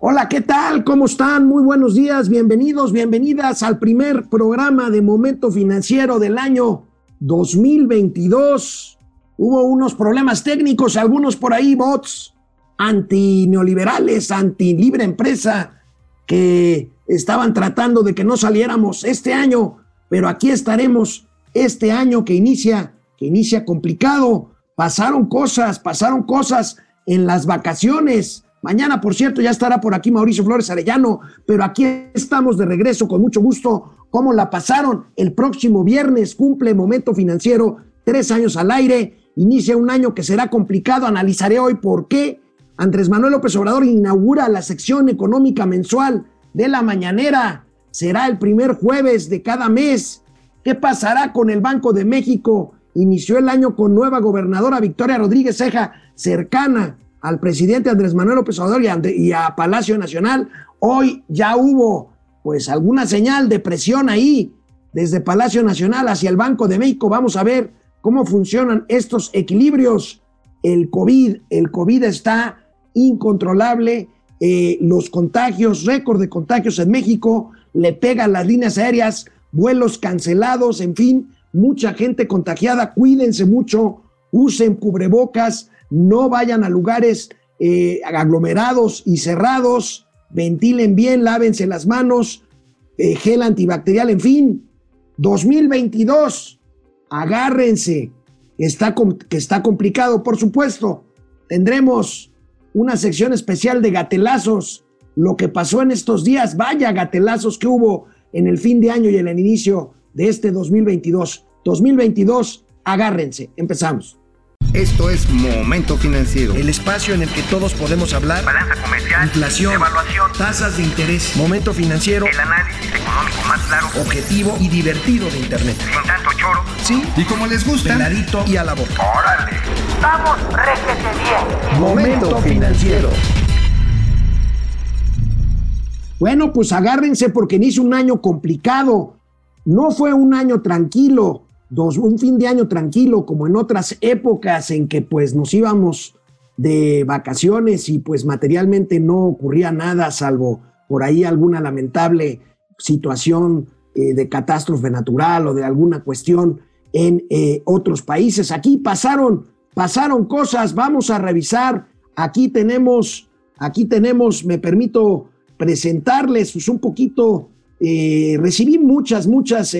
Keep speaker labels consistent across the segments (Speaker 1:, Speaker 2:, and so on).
Speaker 1: Hola, ¿qué tal? ¿Cómo están? Muy buenos días, bienvenidos, bienvenidas al primer programa de Momento Financiero del año 2022. Hubo unos problemas técnicos, algunos por ahí, bots anti-neoliberales, anti-libre empresa, que estaban tratando de que no saliéramos este año, pero aquí estaremos este año que inicia, que inicia complicado. Pasaron cosas, pasaron cosas en las vacaciones Mañana, por cierto, ya estará por aquí Mauricio Flores Arellano, pero aquí estamos de regreso con mucho gusto. ¿Cómo la pasaron? El próximo viernes cumple Momento Financiero, tres años al aire, inicia un año que será complicado. Analizaré hoy por qué Andrés Manuel López Obrador inaugura la sección económica mensual de la mañanera. Será el primer jueves de cada mes. ¿Qué pasará con el Banco de México? Inició el año con nueva gobernadora Victoria Rodríguez Ceja, cercana al presidente Andrés Manuel López Obrador y a, Palacio Nacional. Hoy ya hubo pues alguna señal de presión ahí desde Palacio Nacional hacia el Banco de México. Vamos a ver cómo funcionan estos equilibrios. El COVID, el COVID está incontrolable. Eh, los contagios, récord de contagios en México, le pegan las líneas aéreas, vuelos cancelados, en fin, mucha gente contagiada. Cuídense mucho, usen cubrebocas, no vayan a lugares eh, aglomerados y cerrados, ventilen bien, lávense las manos, eh, gel antibacterial, en fin. 2022, agárrense, está, que está complicado, por supuesto. Tendremos una sección especial de gatelazos, lo que pasó en estos días, vaya gatelazos que hubo en el fin de año y en el inicio de este 2022. 2022, agárrense, empezamos.
Speaker 2: Esto es Momento Financiero.
Speaker 1: El espacio en el que todos podemos hablar.
Speaker 2: Balanza comercial.
Speaker 1: Inflación.
Speaker 2: Evaluación.
Speaker 1: Tasas de interés. Momento Financiero.
Speaker 2: El análisis económico más claro.
Speaker 1: Objetivo y divertido de Internet.
Speaker 2: Sin tanto choro.
Speaker 1: Sí.
Speaker 2: Y como les gusta.
Speaker 1: Peladito y a la boca.
Speaker 2: ¡Órale!
Speaker 3: ¡Vamos, réjete bien!
Speaker 1: Momento Financiero. Bueno, pues agárrense porque inicia un año complicado. No fue un año tranquilo un fin de año tranquilo como en otras épocas en que pues nos íbamos de vacaciones y pues materialmente no ocurría nada salvo por ahí alguna lamentable situación eh, de catástrofe natural o de alguna cuestión en eh, otros países. Aquí pasaron, pasaron cosas, vamos a revisar. Aquí tenemos, aquí tenemos, me permito presentarles pues, un poquito, eh, recibí muchas, muchas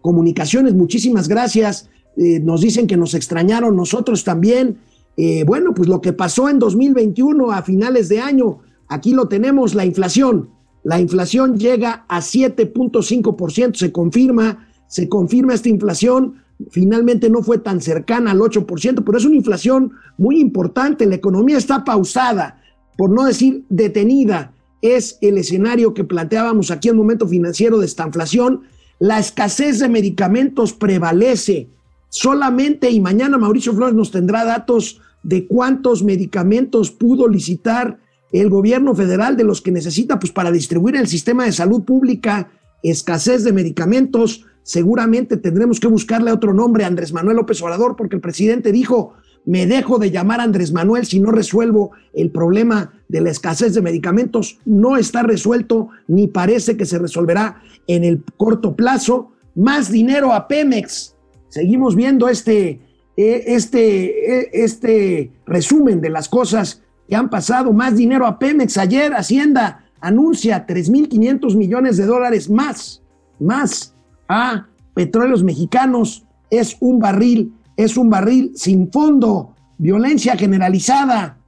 Speaker 1: comunicaciones, muchísimas gracias. Eh, nos dicen que nos extrañaron nosotros también. Eh, bueno, pues lo que pasó en 2021 a finales de año, aquí lo tenemos, la inflación. La inflación llega a 7.5%, se confirma, se confirma esta inflación. Finalmente no fue tan cercana al 8%, pero es una inflación muy importante. La economía está pausada, por no decir detenida. Es el escenario que planteábamos aquí en momento financiero de esta inflación la escasez de medicamentos prevalece. Solamente, y mañana Mauricio Flores nos tendrá datos de cuántos medicamentos pudo licitar el gobierno federal de los que necesita pues, para distribuir el sistema de salud pública. Escasez de medicamentos. Seguramente tendremos que buscarle otro nombre a Andrés Manuel López Obrador porque el presidente dijo, me dejo de llamar Andrés Manuel si no resuelvo el problema de la escasez de medicamentos. No está resuelto ni parece que se resolverá en el corto plazo. Más dinero a Pemex. Seguimos viendo este, eh, este, eh, este resumen de las cosas que han pasado. Más dinero a Pemex. Ayer Hacienda anuncia 3.500 millones de dólares más, más a petróleos mexicanos. Es un barril es un barril sin fondo, violencia generalizada.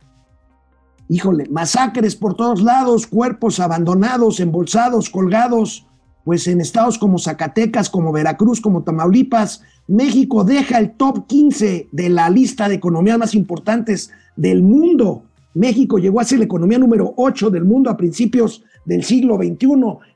Speaker 1: Híjole, masacres por todos lados, cuerpos abandonados, embolsados, colgados, pues en estados como Zacatecas, como Veracruz, como Tamaulipas, México deja el top 15 de la lista de economías más importantes del mundo. México llegó a ser la economía número 8 del mundo a principios del siglo XXI.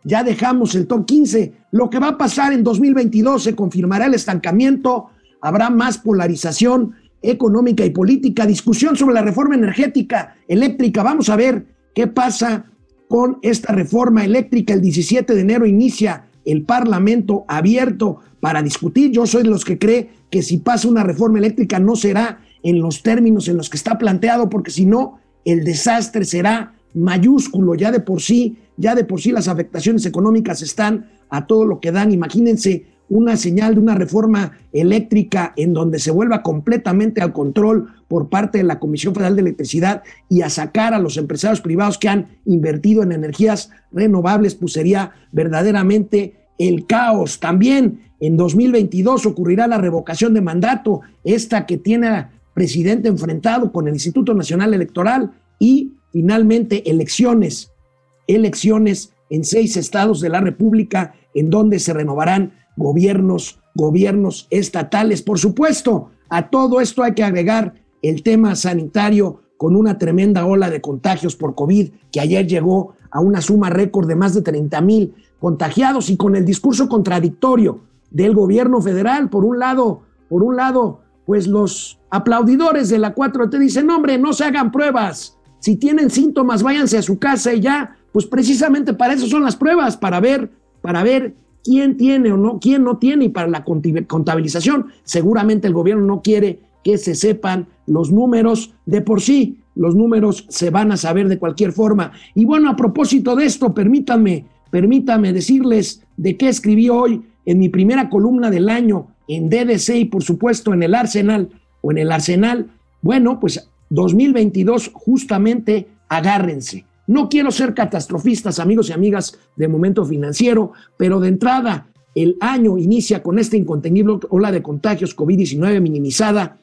Speaker 1: Ya dejamos el top 15. Lo que va a pasar en 2022 se confirmará el estancamiento habrá más polarización económica y política, discusión sobre la reforma energética eléctrica. Vamos a ver qué pasa con esta reforma eléctrica. El 17 de enero inicia el Parlamento abierto para discutir. Yo soy de los que cree que si pasa una reforma eléctrica no será en los términos en los que está planteado, porque si no, el desastre será mayúsculo, ya de por sí, ya de por sí las afectaciones económicas están a todo lo que dan. Imagínense una señal de una reforma eléctrica en donde se vuelva completamente al control por parte de la Comisión Federal de Electricidad y a sacar a los empresarios privados que han invertido en energías renovables, pues sería verdaderamente el caos. También en 2022 ocurrirá la revocación de mandato, esta que tiene presidente enfrentado con el Instituto Nacional Electoral y finalmente elecciones, elecciones en seis estados de la República en donde se renovarán gobiernos, gobiernos estatales. Por supuesto, a todo esto hay que agregar el tema sanitario con una tremenda ola de contagios por COVID que ayer llegó a una suma récord de más de 30 mil contagiados y con el discurso contradictorio del gobierno federal. Por un lado, por un lado, pues los aplaudidores de la 4T dicen, hombre, no se hagan pruebas. Si tienen síntomas, váyanse a su casa y ya, pues precisamente para eso son las pruebas, para ver, para ver quién tiene o no, quién no tiene y para la contabilización. Seguramente el gobierno no quiere que se sepan los números de por sí. Los números se van a saber de cualquier forma. Y bueno, a propósito de esto, permítanme, permítanme decirles de qué escribí hoy en mi primera columna del año en DDC y por supuesto en el Arsenal o en el Arsenal. Bueno, pues 2022 justamente agárrense. No quiero ser catastrofistas, amigos y amigas de Momento Financiero, pero de entrada el año inicia con esta incontenible ola de contagios COVID-19 minimizada,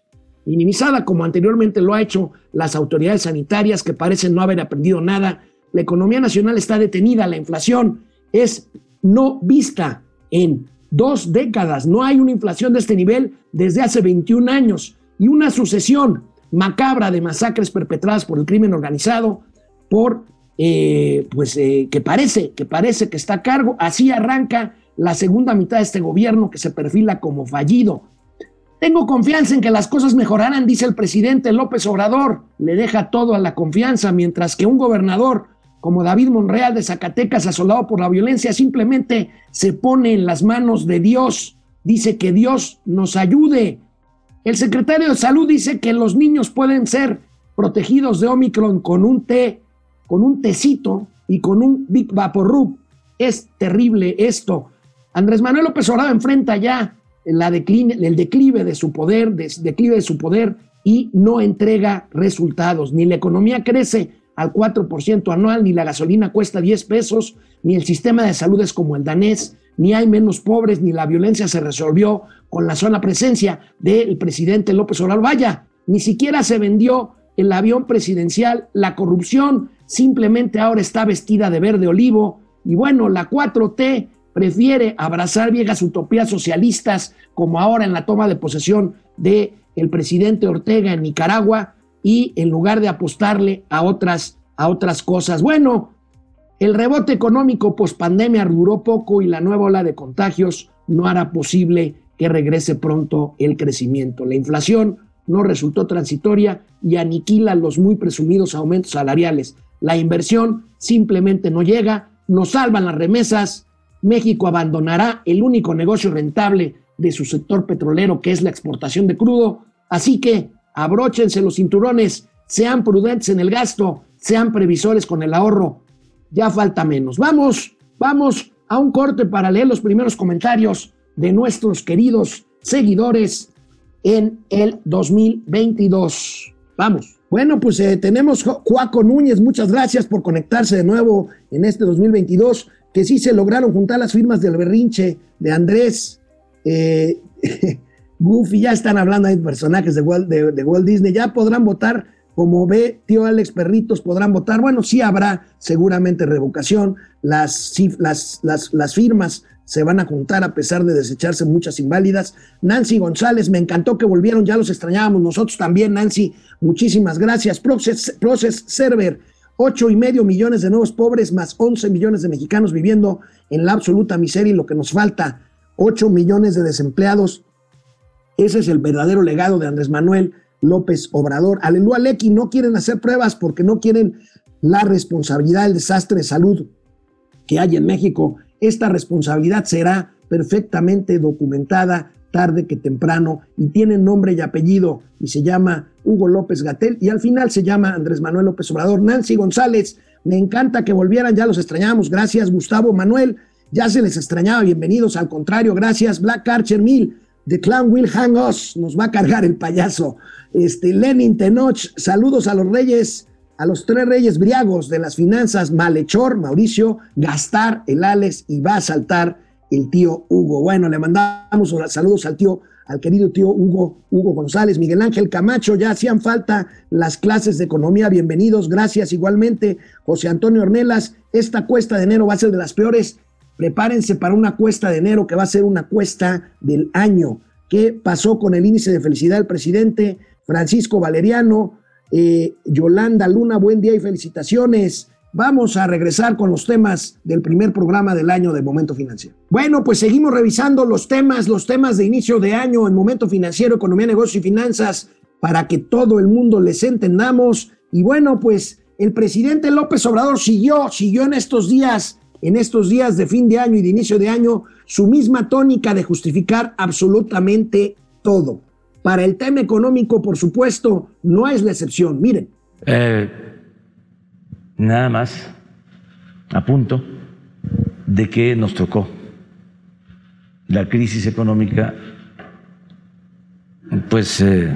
Speaker 1: minimizada como anteriormente lo ha hecho las autoridades sanitarias que parecen no haber aprendido nada. La economía nacional está detenida, la inflación es no vista en dos décadas. No hay una inflación de este nivel desde hace 21 años y una sucesión macabra de masacres perpetradas por el crimen organizado, por eh, pues eh, que parece, que parece que está a cargo. Así arranca la segunda mitad de este gobierno que se perfila como fallido. Tengo confianza en que las cosas mejorarán, dice el presidente López Obrador. Le deja todo a la confianza, mientras que un gobernador como David Monreal de Zacatecas, asolado por la violencia, simplemente se pone en las manos de Dios. Dice que Dios nos ayude. El secretario de Salud dice que los niños pueden ser protegidos de Omicron con un té con un tecito y con un Big Vaporub. Es terrible esto. Andrés Manuel López Obrador enfrenta ya el declive de su poder, declive de su poder y no entrega resultados. Ni la economía crece al 4% anual, ni la gasolina cuesta 10 pesos, ni el sistema de salud es como el danés, ni hay menos pobres, ni la violencia se resolvió con la sola presencia del presidente López Obrador. Vaya, ni siquiera se vendió el avión presidencial, la corrupción simplemente ahora está vestida de verde olivo y bueno, la 4T prefiere abrazar viejas utopías socialistas como ahora en la toma de posesión de el presidente Ortega en Nicaragua y en lugar de apostarle a otras a otras cosas. Bueno, el rebote económico post pandemia duró poco y la nueva ola de contagios no hará posible que regrese pronto el crecimiento. La inflación no resultó transitoria y aniquila los muy presumidos aumentos salariales. La inversión simplemente no llega, nos salvan las remesas, México abandonará el único negocio rentable de su sector petrolero, que es la exportación de crudo. Así que abróchense los cinturones, sean prudentes en el gasto, sean previsores con el ahorro. Ya falta menos. Vamos, vamos a un corte para leer los primeros comentarios de nuestros queridos seguidores en el 2022. Vamos. Bueno, pues eh, tenemos Juaco Núñez, muchas gracias por conectarse de nuevo en este 2022, que sí se lograron juntar las firmas del berrinche de Andrés. Eh, Goofy, ya están hablando de personajes de Walt, de, Walt Disney, ya podrán votar como ve tío Alex Perritos, podrán votar. Bueno, sí habrá seguramente revocación, las, las, las, las firmas se van a juntar a pesar de desecharse muchas inválidas. Nancy González, me encantó que volvieron, ya los extrañábamos nosotros también, Nancy, muchísimas gracias. Process, Process Server, ocho y medio millones de nuevos pobres, más 11 millones de mexicanos viviendo en la absoluta miseria y lo que nos falta, 8 millones de desempleados. Ese es el verdadero legado de Andrés Manuel López Obrador. Aleluya Lecky, no quieren hacer pruebas porque no quieren la responsabilidad del desastre de salud que hay en México esta responsabilidad será perfectamente documentada tarde que temprano y tiene nombre y apellido y se llama Hugo López Gatel y al final se llama Andrés Manuel López Obrador. Nancy González, Me encanta que volvieran, ya los extrañamos. Gracias, Gustavo Manuel. Ya se les extrañaba, bienvenidos. Al contrario, gracias. Black Archer Mill, The Clown Will Hang Us, nos va a cargar el payaso. Este, Lenin Tenoch, saludos a los reyes, a los tres reyes briagos de las finanzas, Malhechor, Mauricio, Gastar, el Alex y va a saltar el tío Hugo. Bueno, le mandamos saludos al tío al querido tío Hugo, Hugo González, Miguel Ángel Camacho, ya hacían falta las clases de economía, bienvenidos, gracias igualmente, José Antonio Ornelas, esta cuesta de enero va a ser de las peores, prepárense para una cuesta de enero que va a ser una cuesta del año. ¿Qué pasó con el índice de felicidad del presidente Francisco Valeriano? Eh, Yolanda Luna, buen día y felicitaciones. Vamos a regresar con los temas del primer programa del año de Momento Financiero. Bueno, pues seguimos revisando los temas, los temas de inicio de año en Momento Financiero, Economía, Negocios y Finanzas, para que todo el mundo les entendamos. Y bueno, pues el presidente López Obrador siguió, siguió en estos días, en estos días de fin de año y de inicio de año, su misma tónica de justificar absolutamente todo. Para el tema económico, por supuesto, no es la excepción. Miren.
Speaker 4: Eh nada más a punto de que nos tocó la crisis económica pues eh,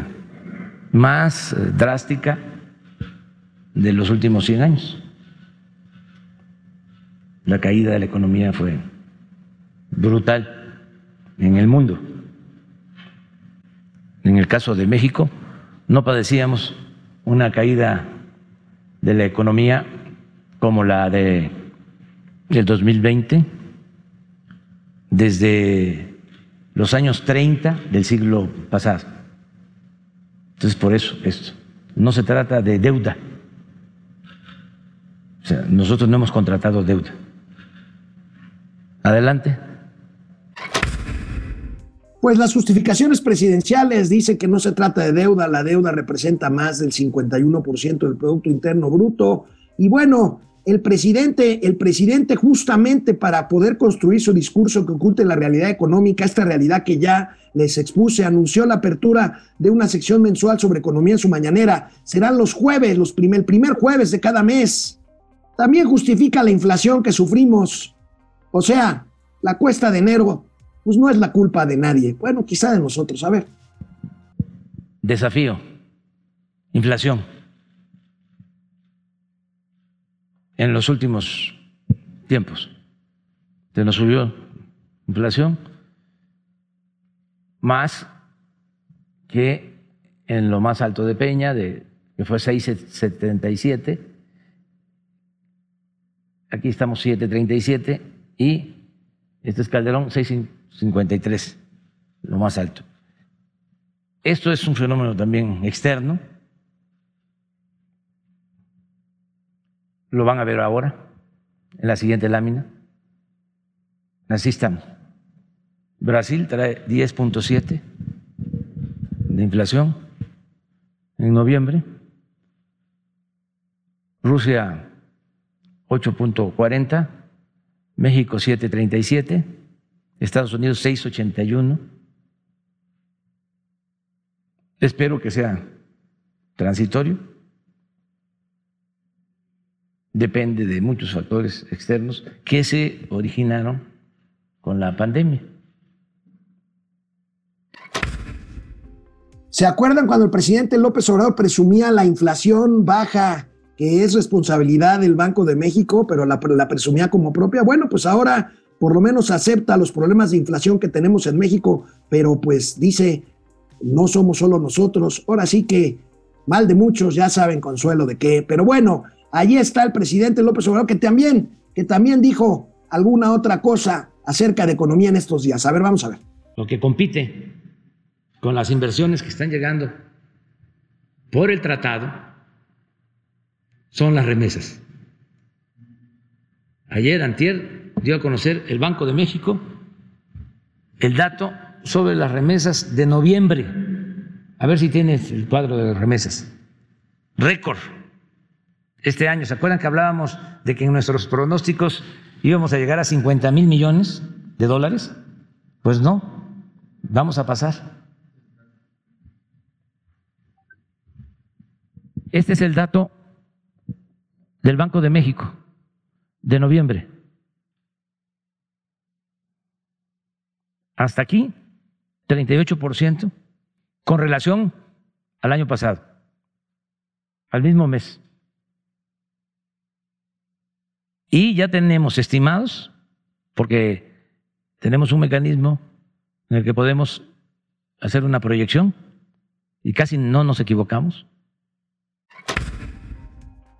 Speaker 4: más drástica de los últimos 100 años. La caída de la economía fue brutal en el mundo. En el caso de México, no padecíamos una caída de la economía como la de del 2020 desde los años 30 del siglo pasado. Entonces, por eso esto. No se trata de deuda. O sea, nosotros no hemos contratado deuda. Adelante.
Speaker 1: Pues las justificaciones presidenciales dicen que no se trata de deuda, la deuda representa más del 51% del Producto Interno Bruto. Y bueno, el presidente, el presidente justamente para poder construir su discurso que oculte la realidad económica, esta realidad que ya les expuse, anunció la apertura de una sección mensual sobre economía en su mañanera. Serán los jueves, los primer, el primer jueves de cada mes. También justifica la inflación que sufrimos. O sea, la cuesta de enero pues no es la culpa de nadie. Bueno, quizá de nosotros. A ver.
Speaker 4: Desafío. Inflación. En los últimos tiempos se nos subió inflación más que en lo más alto de Peña, de, que fue 6,77. Aquí estamos 7,37 y este es Calderón 6,50. 53, lo más alto. Esto es un fenómeno también externo. Lo van a ver ahora, en la siguiente lámina. Así estamos. Brasil trae 10.7 de inflación en noviembre. Rusia 8.40, México 7.37 Estados Unidos 681. Espero que sea transitorio. Depende de muchos factores externos que se originaron con la pandemia.
Speaker 1: ¿Se acuerdan cuando el presidente López Obrador presumía la inflación baja, que es responsabilidad del Banco de México, pero la, presumía como propia? Bueno, pues ahora por lo menos acepta los problemas de inflación que tenemos en México, pero pues dice, no somos solo nosotros, ahora sí que mal de muchos, ya saben consuelo de qué, pero bueno, allí está el presidente López Obrador que también, que también dijo alguna otra cosa acerca de economía en estos días. A ver, vamos a ver.
Speaker 4: Lo que compite con las inversiones que están llegando por el tratado son las remesas. Ayer, antier, dio a conocer el Banco de México el dato sobre las remesas de noviembre. A ver si tienes el cuadro de las remesas. Récord este año. ¿Se acuerdan que hablábamos de que en nuestros pronósticos íbamos a llegar a 50 mil millones de dólares? Pues no, vamos a pasar. Este es el dato del Banco de México de noviembre. Hasta aquí, 38% con relación al año pasado, al mismo mes. Y ya tenemos estimados, porque tenemos un mecanismo en el que podemos hacer una proyección y casi no nos equivocamos.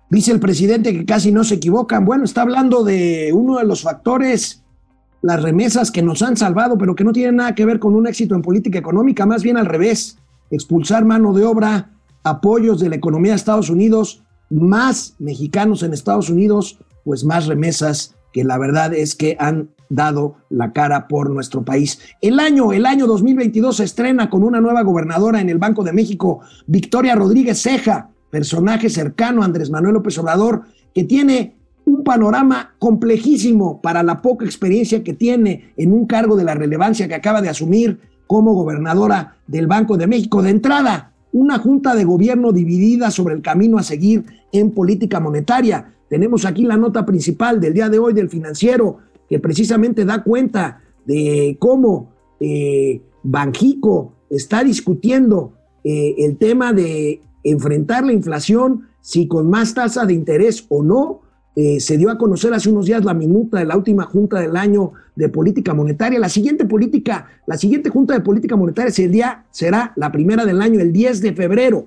Speaker 1: Dice el presidente que casi no se equivocan. Bueno, está hablando de uno de los factores, las remesas que nos han salvado, pero que no tienen nada que ver con un éxito en política económica, más bien al revés. Expulsar mano de obra, apoyos de la economía de Estados Unidos, más mexicanos en Estados Unidos, pues más remesas que la verdad es que han dado la cara por nuestro país. El año, el año 2022 se estrena con una nueva gobernadora en el Banco de México, Victoria Rodríguez Ceja, personaje cercano a Andrés Manuel López Obrador, que tiene un panorama complejísimo para la poca experiencia que tiene en un cargo de la relevancia que acaba de asumir como gobernadora del Banco de México. De entrada, una junta de gobierno dividida sobre el camino a seguir en política monetaria. Tenemos aquí la nota principal del día de hoy del financiero, que precisamente da cuenta de cómo eh, Banjico está discutiendo eh, el tema de enfrentar la inflación, si con más tasa de interés o no. Eh, se dio a conocer hace unos días la minuta de la última junta del año de política monetaria. La siguiente política, la siguiente junta de política monetaria será, será la primera del año, el 10 de febrero.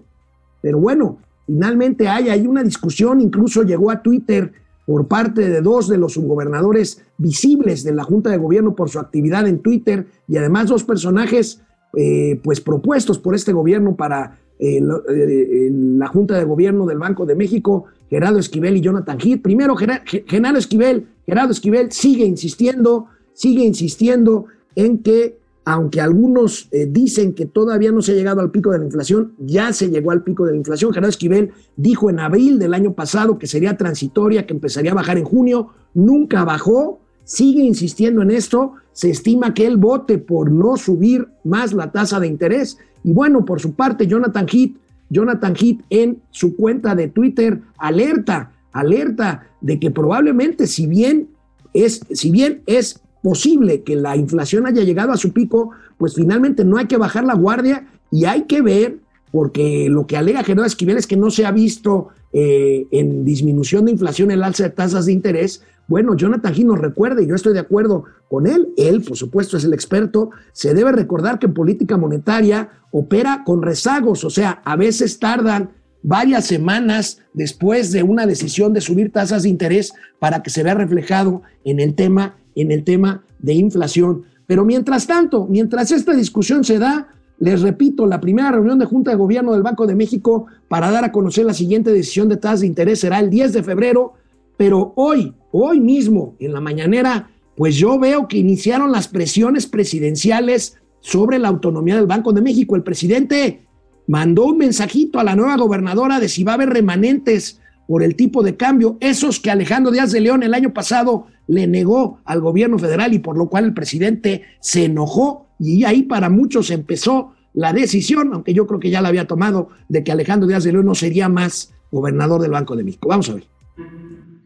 Speaker 1: Pero bueno, finalmente hay ahí una discusión, incluso llegó a Twitter por parte de dos de los subgobernadores visibles de la Junta de Gobierno por su actividad en Twitter y además dos personajes eh, pues propuestos por este gobierno para eh, eh, la Junta de Gobierno del Banco de México, Gerardo Esquivel y Jonathan Heath. Primero, Gerardo Esquivel, Gerardo Esquivel sigue insistiendo, sigue insistiendo en que aunque algunos eh, dicen que todavía no se ha llegado al pico de la inflación, ya se llegó al pico de la inflación. Gerardo Esquivel dijo en abril del año pasado que sería transitoria, que empezaría a bajar en junio, nunca bajó, sigue insistiendo en esto, se estima que él vote por no subir más la tasa de interés. Y bueno, por su parte, Jonathan Heath, Jonathan Heath en su cuenta de Twitter alerta, alerta de que probablemente si bien es, si bien es posible que la inflación haya llegado a su pico, pues finalmente no hay que bajar la guardia y hay que ver, porque lo que alega Gerardo Esquivel es que no se ha visto eh, en disminución de inflación el alza de tasas de interés. Bueno, Jonathan recuerda, y yo estoy de acuerdo con él, él por supuesto es el experto, se debe recordar que en política monetaria opera con rezagos, o sea, a veces tardan varias semanas después de una decisión de subir tasas de interés para que se vea reflejado en el tema en el tema de inflación. Pero mientras tanto, mientras esta discusión se da, les repito, la primera reunión de Junta de Gobierno del Banco de México para dar a conocer la siguiente decisión de tasas de interés será el 10 de febrero, pero hoy, hoy mismo, en la mañanera, pues yo veo que iniciaron las presiones presidenciales sobre la autonomía del Banco de México. El presidente mandó un mensajito a la nueva gobernadora de si va a haber remanentes por el tipo de cambio, esos que Alejandro Díaz de León el año pasado le negó al gobierno federal y por lo cual el presidente se enojó y ahí para muchos empezó la decisión, aunque yo creo que ya la había tomado, de que Alejandro Díaz de León no sería más gobernador del Banco de México. Vamos a ver.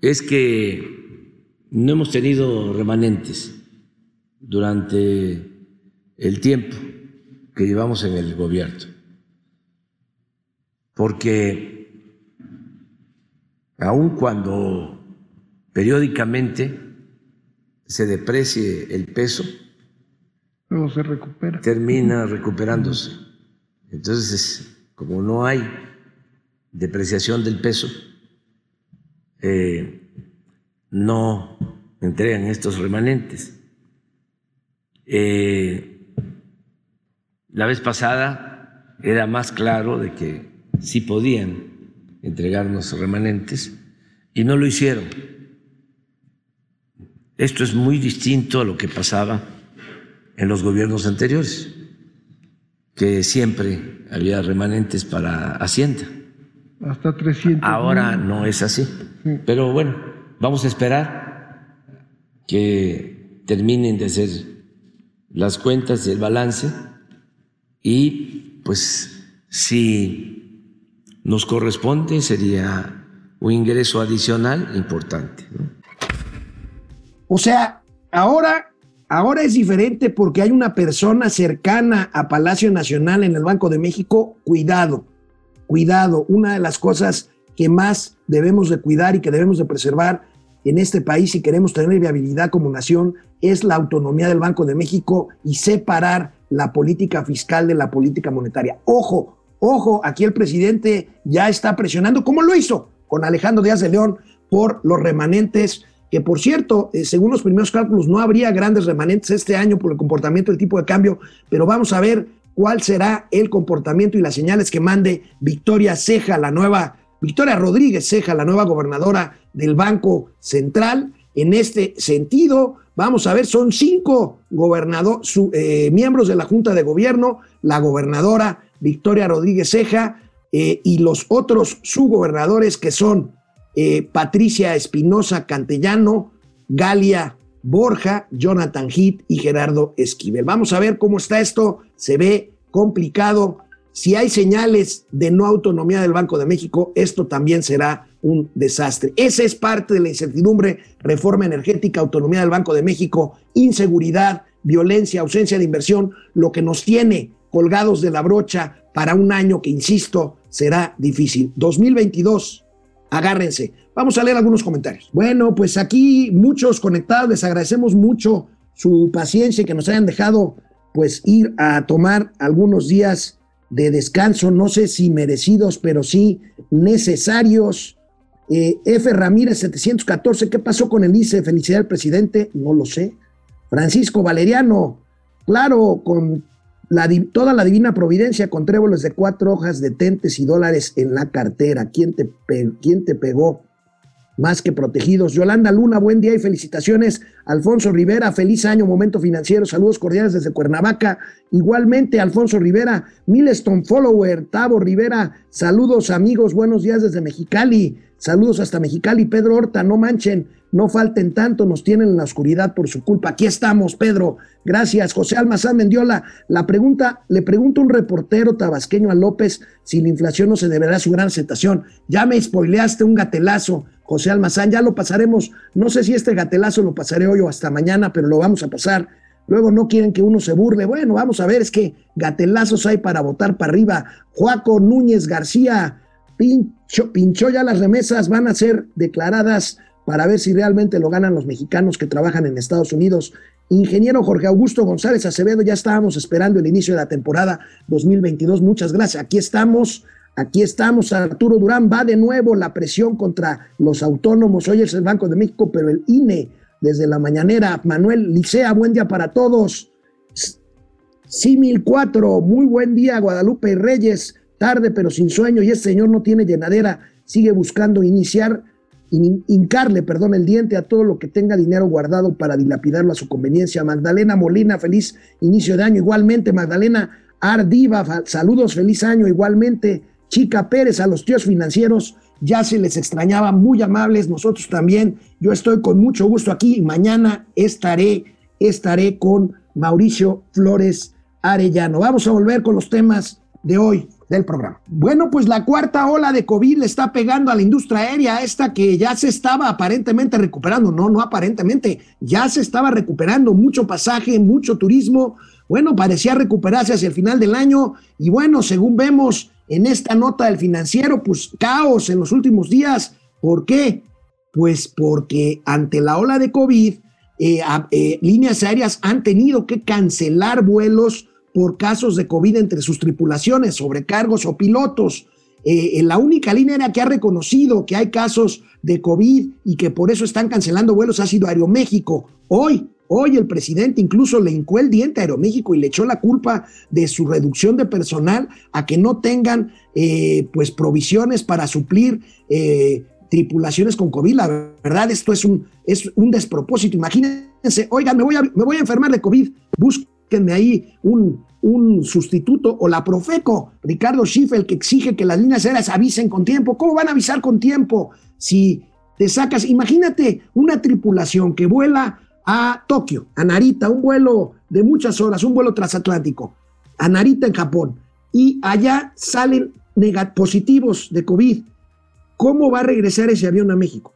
Speaker 4: Es que no hemos tenido remanentes durante el tiempo que llevamos en el gobierno, porque aun cuando periódicamente se deprecie el peso,
Speaker 1: luego se recupera.
Speaker 4: Termina recuperándose. Entonces, como no hay depreciación del peso, eh, no entregan estos remanentes. Eh, la vez pasada era más claro de que sí podían entregarnos remanentes y no lo hicieron. Esto es muy distinto a lo que pasaba en los gobiernos anteriores, que siempre había remanentes para Hacienda.
Speaker 1: Hasta 300.
Speaker 4: Ahora no es así. Pero bueno, vamos a esperar que terminen de hacer las cuentas y el balance y pues si nos corresponde sería un ingreso adicional importante.
Speaker 1: O sea, ahora, ahora es diferente porque hay una persona cercana a Palacio Nacional en el Banco de México. Cuidado, cuidado. Una de las cosas que más debemos de cuidar y que debemos de preservar en este país si queremos tener viabilidad como nación es la autonomía del Banco de México y separar la política fiscal de la política monetaria. Ojo, ojo, aquí el presidente ya está presionando, como lo hizo con Alejandro Díaz de León, por los remanentes, que por cierto, eh, según los primeros cálculos, no habría grandes remanentes este año por el comportamiento del tipo de cambio, pero vamos a ver cuál será el comportamiento y las señales que mande Victoria Ceja, la nueva, Victoria Rodríguez Ceja, la nueva gobernadora del Banco Central. En este sentido, vamos a ver, son cinco gobernadores, eh, miembros de la Junta de Gobierno, la gobernadora Victoria Rodríguez Ceja eh, y los otros subgobernadores que son eh, Patricia Espinosa Cantellano, Galia Borja, Jonathan Heath y Gerardo Esquivel. Vamos a ver cómo está esto, se ve complicado. Si hay señales de no autonomía del Banco de México, esto también será un desastre. Esa es parte de la incertidumbre, reforma energética, autonomía del Banco de México, inseguridad, violencia, ausencia de inversión, lo que nos tiene colgados de la brocha para un año que, insisto, será difícil. 2022, agárrense. Vamos a leer algunos comentarios. Bueno, pues aquí muchos conectados, les agradecemos mucho su paciencia y que nos hayan dejado pues ir a tomar algunos días de descanso, no sé si merecidos, pero sí necesarios. Eh, F. Ramírez 714, ¿qué pasó con el ICE? Felicidad al presidente, no lo sé. Francisco Valeriano, claro, con la, toda la divina providencia, con tréboles de cuatro hojas de tentes y dólares en la cartera. ¿Quién te, quién te pegó? Más que protegidos. Yolanda Luna, buen día y felicitaciones. Alfonso Rivera, feliz año, momento financiero. Saludos cordiales desde Cuernavaca. Igualmente, Alfonso Rivera, Milestone Follower, Tavo Rivera, saludos amigos, buenos días desde Mexicali. Saludos hasta Mexicali. Pedro Horta, no manchen, no falten tanto, nos tienen en la oscuridad por su culpa. Aquí estamos, Pedro. Gracias. José Almazán Mendiola, la pregunta, le pregunta un reportero tabasqueño a López si la inflación no se deberá a su gran aceptación. Ya me spoileaste un gatelazo. José Almazán, ya lo pasaremos. No sé si este gatelazo lo pasaré hoy o hasta mañana, pero lo vamos a pasar. Luego no quieren que uno se burle. Bueno, vamos a ver, es que gatelazos hay para votar para arriba. Joaco Núñez García, pincho, pinchó ya las remesas, van a ser declaradas para ver si realmente lo ganan los mexicanos que trabajan en Estados Unidos. Ingeniero Jorge Augusto González Acevedo, ya estábamos esperando el inicio de la temporada 2022. Muchas gracias. Aquí estamos Aquí estamos, Arturo Durán, va de nuevo la presión contra los autónomos. Hoy es el Banco de México, pero el INE desde la mañanera. Manuel Licea, buen día para todos. Simil 4, muy buen día, Guadalupe Reyes. Tarde pero sin sueño y este señor no tiene llenadera. Sigue buscando iniciar, hincarle, perdón, el diente a todo lo que tenga dinero guardado para dilapidarlo a su conveniencia. Magdalena Molina, feliz inicio de año. Igualmente, Magdalena Ardiva, saludos, feliz año. Igualmente, Chica Pérez, a los tíos financieros ya se les extrañaba, muy amables, nosotros también. Yo estoy con mucho gusto aquí. Mañana estaré, estaré con Mauricio Flores Arellano. Vamos a volver con los temas de hoy del programa. Bueno, pues la cuarta ola de COVID le está pegando a la industria aérea, esta que ya se estaba aparentemente recuperando. No, no aparentemente, ya se estaba recuperando mucho pasaje, mucho turismo. Bueno, parecía recuperarse hacia el final del año y bueno, según vemos, en esta nota del financiero, pues caos en los últimos días. ¿Por qué? Pues porque ante la ola de COVID, eh, eh, líneas aéreas han tenido que cancelar vuelos por casos de COVID entre sus tripulaciones, sobrecargos o pilotos. Eh, la única línea aérea que ha reconocido que hay casos de COVID y que por eso están cancelando vuelos ha sido Aeroméxico. Hoy, Hoy el presidente incluso le hincó el diente a Aeroméxico y le echó la culpa de su reducción de personal a que no tengan eh, pues provisiones para suplir eh, tripulaciones con COVID. La verdad, esto es un, es un despropósito. Imagínense, oigan, me voy, a, me voy a enfermar de COVID, búsquenme ahí un, un sustituto o la Profeco, Ricardo Schiffel, que exige que las líneas aéreas avisen con tiempo. ¿Cómo van a avisar con tiempo si te sacas? Imagínate una tripulación que vuela a Tokio, a Narita, un vuelo de muchas horas, un vuelo transatlántico, a Narita en Japón, y allá salen positivos de COVID. ¿cómo va a regresar ese avión a México?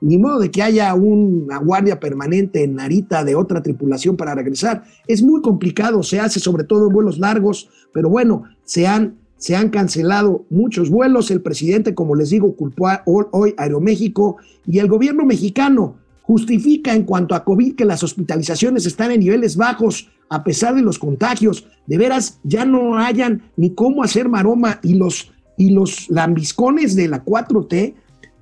Speaker 1: Ni modo de que haya una guardia permanente en Narita de otra tripulación para regresar. Es muy complicado, se hace sobre todo en vuelos largos, pero bueno, se han, se han cancelado muchos vuelos. El presidente, como les digo, culpó a, hoy Aeroméxico y el gobierno mexicano justifica en cuanto a COVID que las hospitalizaciones están en niveles bajos a pesar de los contagios. De veras, ya no hayan ni cómo hacer maroma y los, y los lambiscones de la 4T,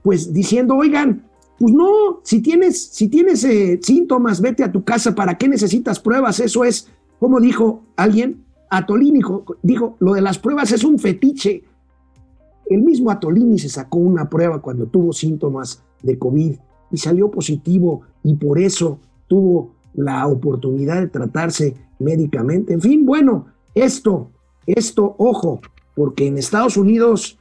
Speaker 1: pues diciendo, oigan, pues no, si tienes, si tienes eh, síntomas, vete a tu casa, ¿para qué necesitas pruebas? Eso es, como dijo alguien, Atolini dijo, lo de las pruebas es un fetiche. El mismo Atolini se sacó una prueba cuando tuvo síntomas de COVID y salió positivo y por eso tuvo la oportunidad de tratarse médicamente. En fin, bueno, esto, esto, ojo, porque en Estados Unidos,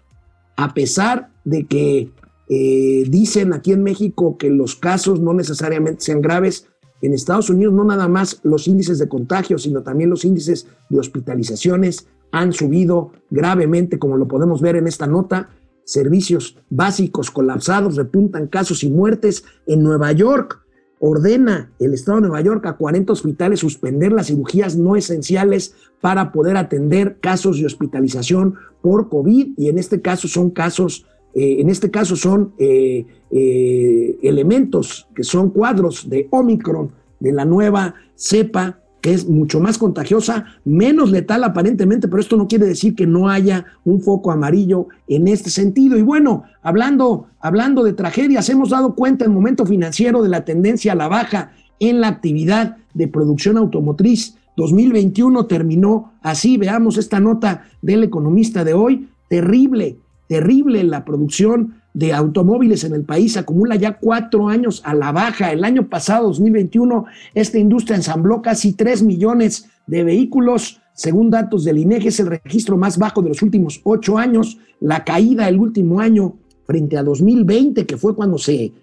Speaker 1: a pesar de que eh, dicen aquí en México que los casos no necesariamente sean graves. En Estados Unidos no nada más los índices de contagio, sino también los índices de hospitalizaciones han subido gravemente, como lo podemos ver en esta nota. Servicios básicos colapsados, repuntan casos y muertes. En Nueva York ordena el Estado de Nueva York a 40 hospitales suspender las cirugías no esenciales para poder atender casos de hospitalización por COVID y en este caso son casos eh, en este caso son eh, eh, elementos que son cuadros de Omicron, de la nueva cepa, que es mucho más contagiosa, menos letal aparentemente, pero esto no quiere decir que no haya un foco amarillo en este sentido. Y bueno, hablando, hablando de tragedias, hemos dado cuenta en el momento financiero de la tendencia a la baja en la actividad de producción automotriz. 2021 terminó así, veamos esta nota del economista de hoy, terrible, terrible la producción de automóviles en el país, acumula ya cuatro años a la baja. El año pasado, 2021, esta industria ensambló casi tres millones de vehículos. Según datos del INEGI, es el registro más bajo de los últimos ocho años. La caída el último año frente a 2020, que fue cuando se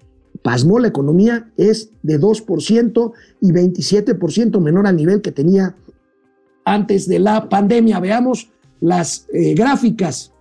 Speaker 1: pasmó la economía, es de 2% y 27% menor al nivel que tenía antes de la pandemia. Veamos las eh, gráficas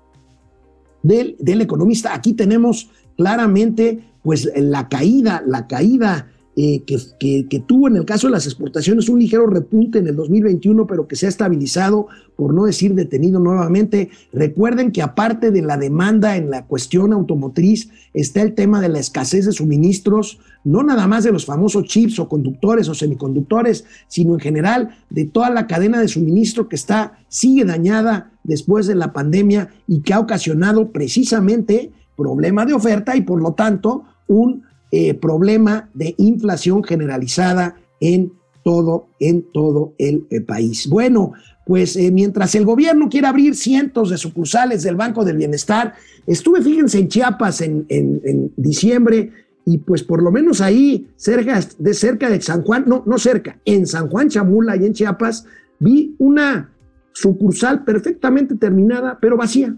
Speaker 1: del, economista. Aquí tenemos claramente pues la caída, la caída eh, que, tuvo en el caso de las exportaciones un ligero repunte en el 2021, pero que se ha estabilizado, por no decir detenido nuevamente. Recuerden que aparte de la demanda en la cuestión automotriz, está el tema de la escasez de suministros, no nada más de los famosos chips o conductores o semiconductores, sino en general de toda la cadena de suministro que está, sigue dañada después de la pandemia y que ha ocasionado precisamente problema de oferta y por lo tanto un eh, problema de inflación generalizada en todo, en todo el eh, país. Bueno, pues eh, mientras el gobierno quiere abrir cientos de sucursales del Banco del Bienestar, estuve, fíjense, en Chiapas en, en, diciembre y pues por lo menos ahí, cerca de, cerca de San Juan, no, no cerca, en San Juan Chamula y en Chiapas, vi una sucursal perfectamente terminada, pero vacía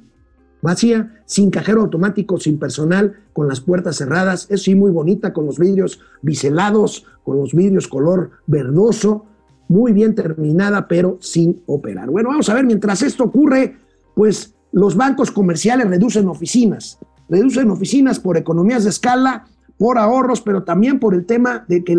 Speaker 1: vacía, sin cajero automático, sin personal, con las puertas cerradas, es sí muy bonita, con los vidrios biselados, con los vidrios color verdoso, muy bien terminada, pero sin operar. Bueno, vamos a ver, mientras esto ocurre, pues los bancos comerciales reducen oficinas, reducen oficinas por economías de escala, por ahorros, pero también por el tema de que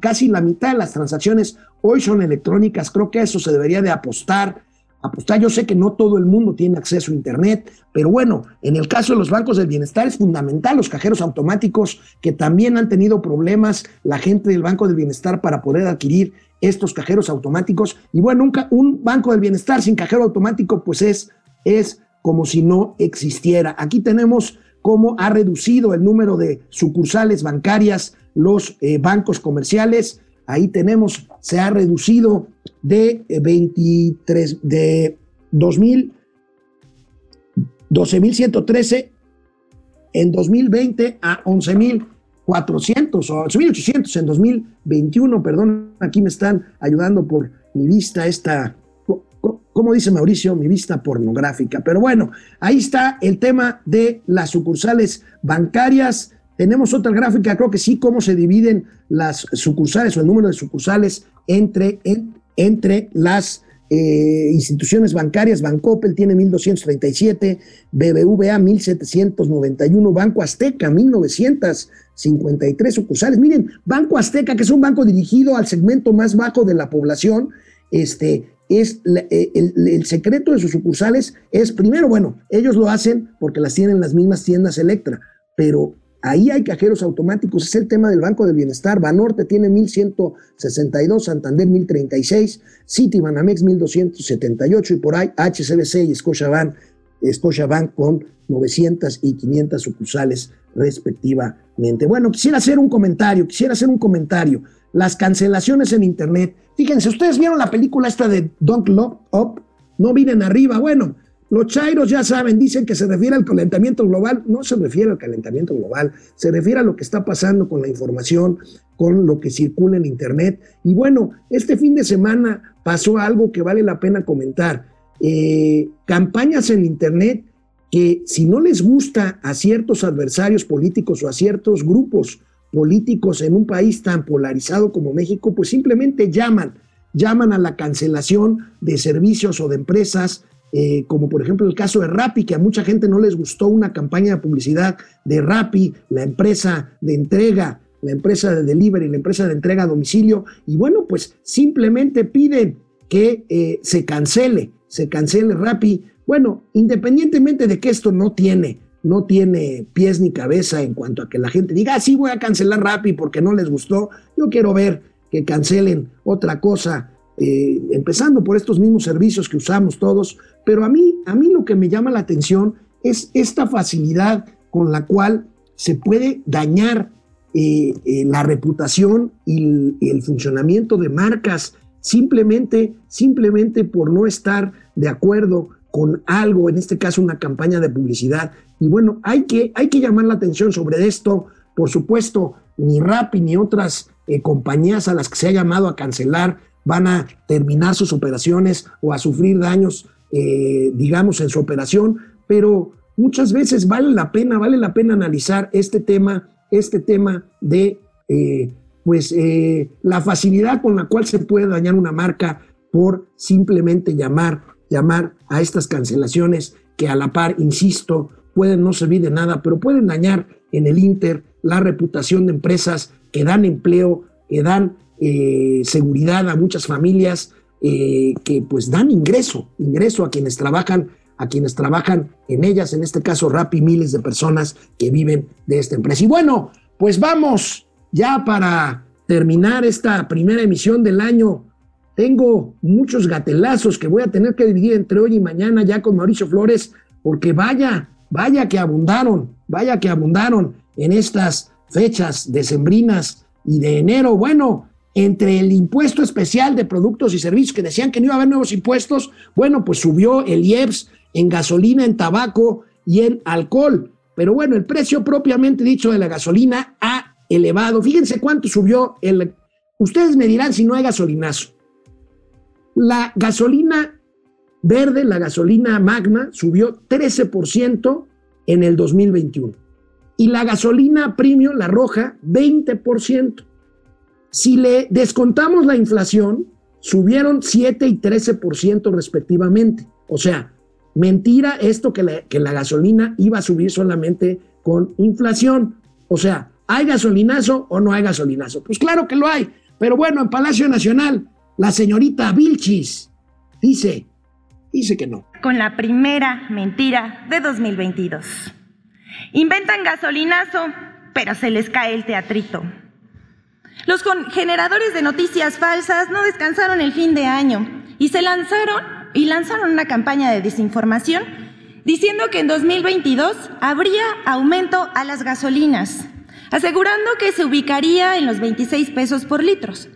Speaker 1: casi la mitad de las transacciones hoy son electrónicas. Creo que eso se debería de apostar apostar. Yo sé que no todo el mundo tiene acceso a Internet, pero bueno, en el caso de los bancos del bienestar es fundamental los cajeros automáticos que también han tenido problemas la gente del Banco del Bienestar para poder adquirir estos cajeros automáticos. Y bueno, un, un banco del bienestar sin cajero automático pues es, es como si no existiera. Aquí tenemos cómo ha reducido el número de sucursales bancarias los eh, bancos comerciales. Ahí tenemos, se ha reducido de 23, eh, de 2000, 12.113 en 2020 a 11.400 o 11.800 en 2021, perdón, aquí me están ayudando por mi vista esta, como dice Mauricio, mi vista pornográfica. Pero bueno, ahí está el tema de las sucursales bancarias. Tenemos otra gráfica, creo que sí, cómo se dividen las sucursales o el número de sucursales entre, entre las, eh, instituciones bancarias, Bancoppel tiene 1.237, BBVA 1.791, Banco Azteca 1.953 sucursales. Miren, Banco Azteca, que es un banco dirigido al segmento más bajo de la población, este, es eh, el, el, secreto de sus sucursales es, primero, bueno, ellos lo hacen porque las tienen las mismas tiendas Electra, pero Ahí hay cajeros automáticos, es el tema del Banco del Bienestar. Banorte tiene 1162, Santander 1036, Citibanamex 1278 y por ahí HCBC y Scotiabank, Scotiabank con 900 y 500 sucursales respectivamente. Bueno, quisiera hacer un comentario, quisiera hacer un comentario. Las cancelaciones en Internet. Fíjense, ustedes vieron la película esta de Don't Look Up, no vienen arriba. Bueno, los chairos ya saben, dicen que se refiere al calentamiento global. No se refiere al calentamiento global, se refiere a lo que está pasando con la información, con lo que circula en Internet. Y bueno, este fin de semana pasó algo que vale la pena comentar. Eh, campañas en Internet que si no les gusta a ciertos adversarios políticos o a ciertos grupos políticos en un país tan polarizado como México, pues simplemente llaman, llaman a la cancelación de servicios o de empresas eh, como por ejemplo el caso de Rappi, que a mucha gente no les gustó una campaña de publicidad de Rappi, la empresa de entrega, la empresa de delivery, la empresa de entrega a domicilio, y bueno, pues simplemente piden que eh, se cancele, se cancele Rappi. Bueno, independientemente de que esto no tiene, no tiene pies ni cabeza en cuanto a que la gente diga, ah, sí voy a cancelar Rappi porque no les gustó, yo quiero ver que cancelen otra cosa eh, empezando por estos mismos servicios que usamos todos, pero a mí, a mí lo que me llama la atención es esta facilidad con la cual se puede dañar eh, eh, la reputación y el, funcionamiento de marcas simplemente, simplemente por no estar de acuerdo con algo, en este caso una campaña de publicidad. Y bueno, hay que, hay que llamar la atención sobre esto. Por supuesto, ni Rappi ni otras compañías a las que se ha llamado a cancelar van a terminar sus operaciones o a sufrir daños, eh, digamos, en su operación, pero muchas veces vale la pena, vale la pena analizar este tema, este tema de, eh, pues, eh, la facilidad con la cual se puede dañar una marca por simplemente llamar, llamar a estas cancelaciones que a la par, insisto, pueden no servir de nada, pero pueden dañar en el Inter la reputación de empresas que dan empleo, que dan eh, seguridad a muchas familias eh, que pues dan ingreso, ingreso a quienes trabajan, a quienes trabajan en ellas, en este caso Rappi, miles de personas que viven de esta empresa. Y bueno, pues vamos ya para terminar esta primera emisión del año. Tengo muchos gatelazos que voy a tener que dividir entre hoy y mañana ya con Mauricio Flores, porque vaya, vaya que abundaron, vaya que abundaron en estas fechas decembrinas y de enero. Bueno, entre el impuesto especial de productos y servicios que decían que no iba a haber nuevos impuestos, bueno, pues subió el IEPS en gasolina, en tabaco y en alcohol. Pero bueno, el precio propiamente dicho de la gasolina ha elevado. Fíjense cuánto subió el... Ustedes me dirán si no hay gasolinazo. La gasolina verde, la gasolina magma, subió 13% en el 2021. Y la gasolina premium, la roja, 20%. Si le descontamos la inflación, subieron 7 y 13% respectivamente. O sea, mentira esto que la, que la gasolina iba a subir solamente con inflación. O sea, ¿hay gasolinazo o no hay gasolinazo? Pues claro que lo hay. Pero bueno, en Palacio Nacional, la señorita Vilchis dice, dice que no.
Speaker 5: Con la primera mentira de 2022. Inventan gasolinazo, pero se les cae el teatrito. Los generadores de noticias falsas no descansaron el fin de año y se lanzaron y lanzaron una campaña de desinformación diciendo que en 2022 habría aumento a las gasolinas, asegurando que se ubicaría en los 26 pesos por litros.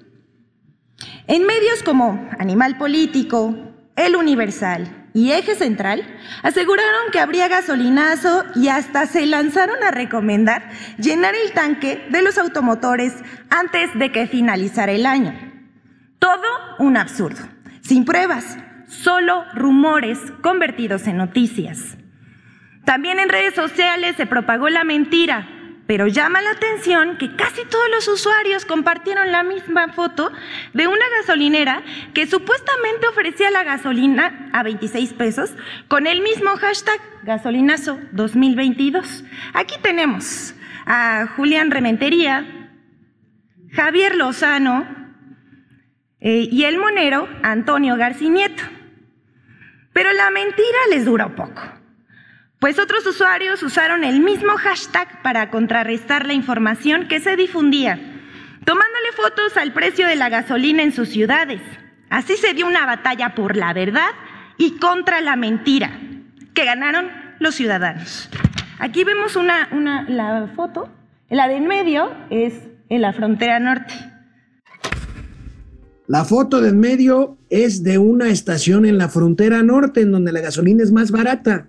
Speaker 5: En medios como Animal Político, El Universal, y Eje Central aseguraron que habría gasolinazo y hasta se lanzaron a recomendar llenar el tanque de los automotores antes de que finalizara el año. Todo un absurdo, sin pruebas, solo rumores convertidos en noticias. También en redes sociales se propagó la mentira Pero llama la atención que casi todos los usuarios compartieron la misma foto de una gasolinera que supuestamente ofrecía la gasolina a 26 pesos con el mismo hashtag gasolinazo 2022. Aquí tenemos a Julián Rementería, Javier Lozano eh, y el monero Antonio Garcinieto. Pero la mentira les duró poco. Pues otros usuarios usaron el mismo hashtag para contrarrestar la información que se difundía, tomándole fotos al precio de la gasolina en sus ciudades. Así se dio una batalla por la verdad y contra la mentira, que ganaron los ciudadanos. Aquí vemos una, la foto, la de en medio es en la frontera norte.
Speaker 1: La foto de en medio es de una estación en la frontera norte, en donde la gasolina es más barata.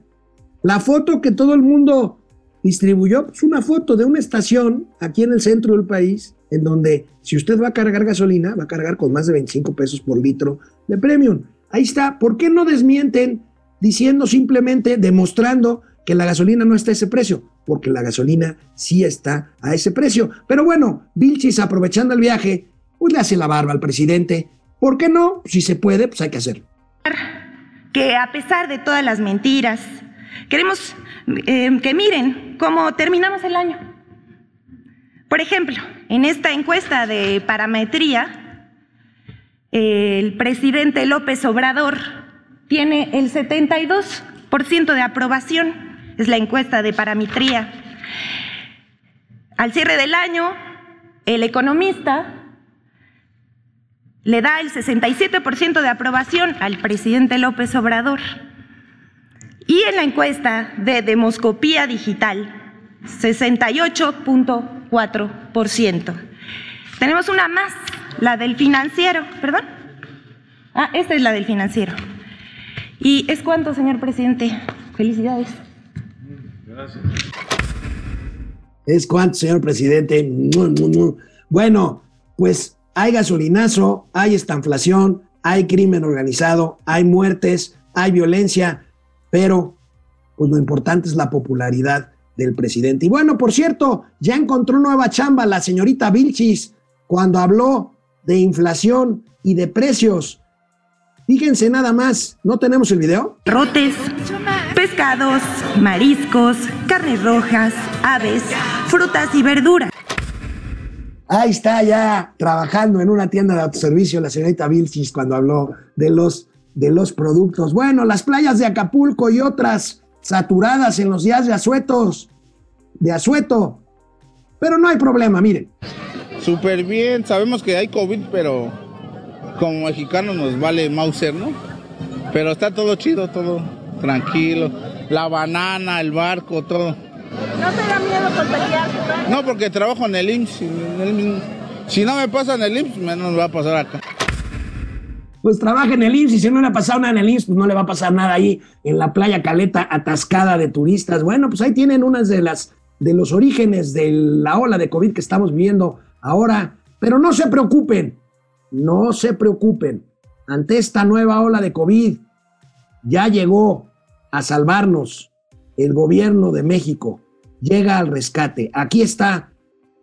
Speaker 1: La foto que todo el mundo distribuyó es una foto de una estación aquí en el centro del país, en donde si usted va a cargar gasolina, va a cargar con más de 25 pesos por litro de premium. Ahí está. ¿Por qué no desmienten diciendo simplemente, demostrando que la gasolina no está a ese precio? Porque la gasolina sí está a ese precio. Pero bueno, Vilchis aprovechando el viaje, pues le hace la barba al presidente. ¿Por qué no? Si se puede, pues hay que hacerlo.
Speaker 5: Que a pesar de todas las mentiras, Queremos eh, que miren cómo terminamos el año. Por ejemplo, en esta encuesta de parametría, el presidente López Obrador tiene el 72% de aprobación, es la encuesta de parametría. Al cierre del año, el economista le da el 67% de aprobación al presidente López Obrador. Y en la encuesta de demoscopía digital, 68.4%. Tenemos una más, la del financiero, ¿perdón? Ah, esta es la del financiero. ¿Y es cuánto, señor presidente? Felicidades.
Speaker 1: Gracias. ¿Es cuánto, señor presidente? Bueno, pues hay gasolinazo, hay estanflación, hay crimen organizado, hay muertes, hay violencia pero pues lo importante es la popularidad del presidente. Y bueno, por cierto, ya encontró nueva chamba la señorita Vilchis cuando habló de inflación y de precios. Fíjense nada más, ¿no tenemos el video?
Speaker 5: Rotes, pescados, mariscos, carnes rojas, aves, frutas y verduras.
Speaker 1: Ahí está ya trabajando en una tienda de autoservicio la señorita Vilchis cuando habló de los de los productos. Bueno, las playas de Acapulco y otras saturadas en los días de asuetos, de asueto. Pero no hay problema, miren.
Speaker 6: Súper bien, sabemos que hay COVID, pero como mexicanos nos vale Mauser, ¿no? Pero está todo chido, todo tranquilo. La banana, el barco, todo.
Speaker 5: ¿No te da miedo contagiarte?
Speaker 6: No, porque trabajo en el IMSS. Si no me pasa en el IMSS, menos me va a pasar acá
Speaker 1: pues trabaja en el IMSS y si no le ha pasado nada en el IMSS, pues no le va a pasar nada ahí en la playa Caleta atascada de turistas. Bueno, pues ahí tienen unas de las de los orígenes de la ola de COVID que estamos viviendo ahora, pero no se preocupen, no se preocupen. Ante esta nueva ola de COVID ya llegó a salvarnos el gobierno de México, llega al rescate. Aquí está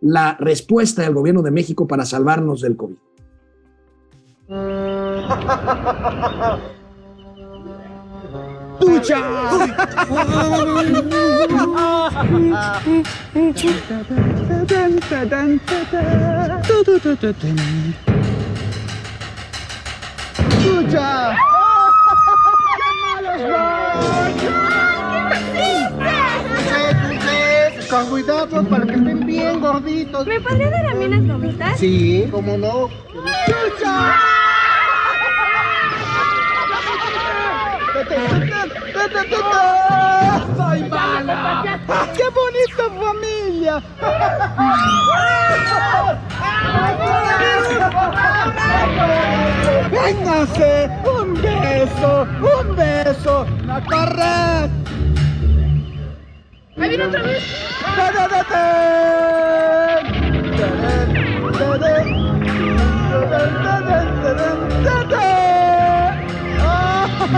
Speaker 1: la respuesta del gobierno de México para salvarnos del COVID. ¡Tucha! ¡Tucha! Con cuidado para que estén bien gorditos.
Speaker 7: ¿Me podría dar a mí unas gomitas?
Speaker 1: Sí, cómo no. ¡Chucha! ¡Soy mala! ¡Qué bonita familia! ¡Véngase! ¡Un beso! ¡Un beso! ¡La corre!
Speaker 7: ¡Ahí viene otra vez!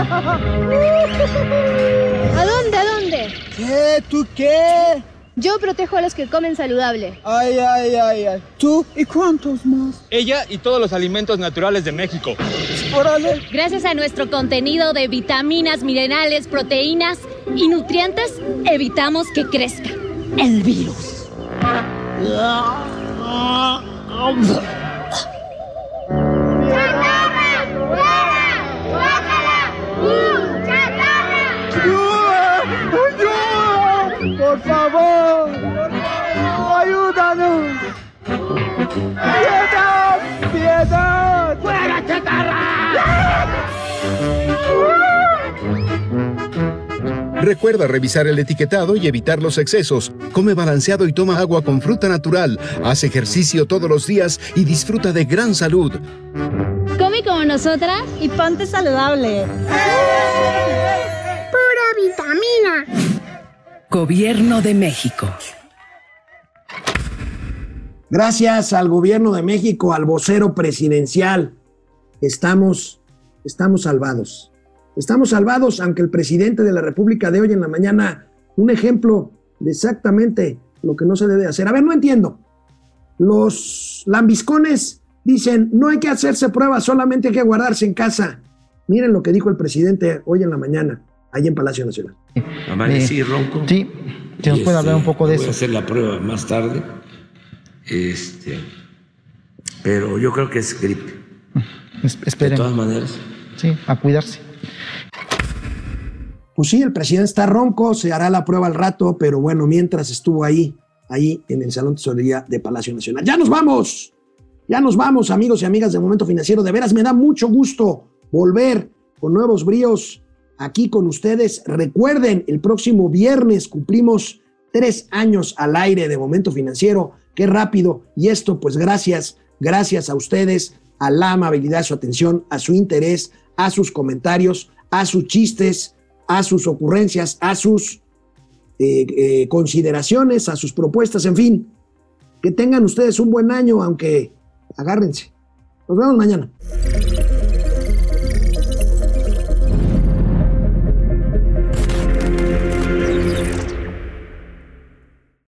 Speaker 8: ¿A dónde? ¿A dónde?
Speaker 1: ¿Qué? ¿Tú qué?
Speaker 7: Yo protejo a los que comen saludable.
Speaker 8: Ay, ay, ay, ay. ¿Tú y cuántos más?
Speaker 9: Ella y todos los alimentos naturales de México.
Speaker 8: Órale.
Speaker 10: Gracias a nuestro contenido de vitaminas, minerales, proteínas y nutrientes, evitamos que crezca el virus.
Speaker 8: ¡Ayuda! ¡Por favor! ¡Ayúdanos! ¡Piedad! ¡Piedad! ¡Fuera,
Speaker 11: Recuerda revisar el etiquetado y evitar los excesos. Come balanceado y toma agua con fruta natural. Haz ejercicio todos los días y disfruta de gran salud.
Speaker 10: Come como nosotras
Speaker 5: Y ponte saludable.
Speaker 7: Pura vitamina.
Speaker 12: Gobierno de México.
Speaker 1: Gracias al gobierno de México, al vocero presidencial, estamos, estamos salvados. Estamos salvados, aunque el presidente de la República de hoy en la mañana, un ejemplo de exactamente lo que no se debe hacer. A ver, no entiendo. Los lambiscones dicen, no hay que hacerse pruebas, solamente hay que guardarse en casa. Miren lo que dijo el presidente hoy en la mañana, ahí en Palacio Nacional.
Speaker 4: Amanecí ronco.
Speaker 13: Sí, si nos puede hablar un poco de
Speaker 4: voy
Speaker 13: eso.
Speaker 4: a hacer la prueba más tarde. Este, pero yo creo que es gripe.
Speaker 13: Es-
Speaker 4: De
Speaker 13: Esperen.
Speaker 4: todas maneras.
Speaker 13: Sí, a cuidarse.
Speaker 1: Pues sí, el presidente está ronco, se hará la prueba al rato, pero bueno, mientras estuvo ahí, ahí en el Salón de Tesorería de Palacio Nacional. ¡Ya nos vamos! Ya nos vamos, amigos y amigas de Momento Financiero. De veras, me da mucho gusto volver con nuevos bríos aquí con ustedes. Recuerden, el próximo viernes cumplimos tres años al aire de Momento Financiero. Qué rápido. Y esto, pues gracias, gracias a ustedes, a la amabilidad, a su atención, a su interés, a sus comentarios, a sus chistes, a sus ocurrencias, a sus eh, eh, consideraciones, a sus propuestas, en fin. Que tengan ustedes un buen año, aunque agárrense. Nos vemos mañana.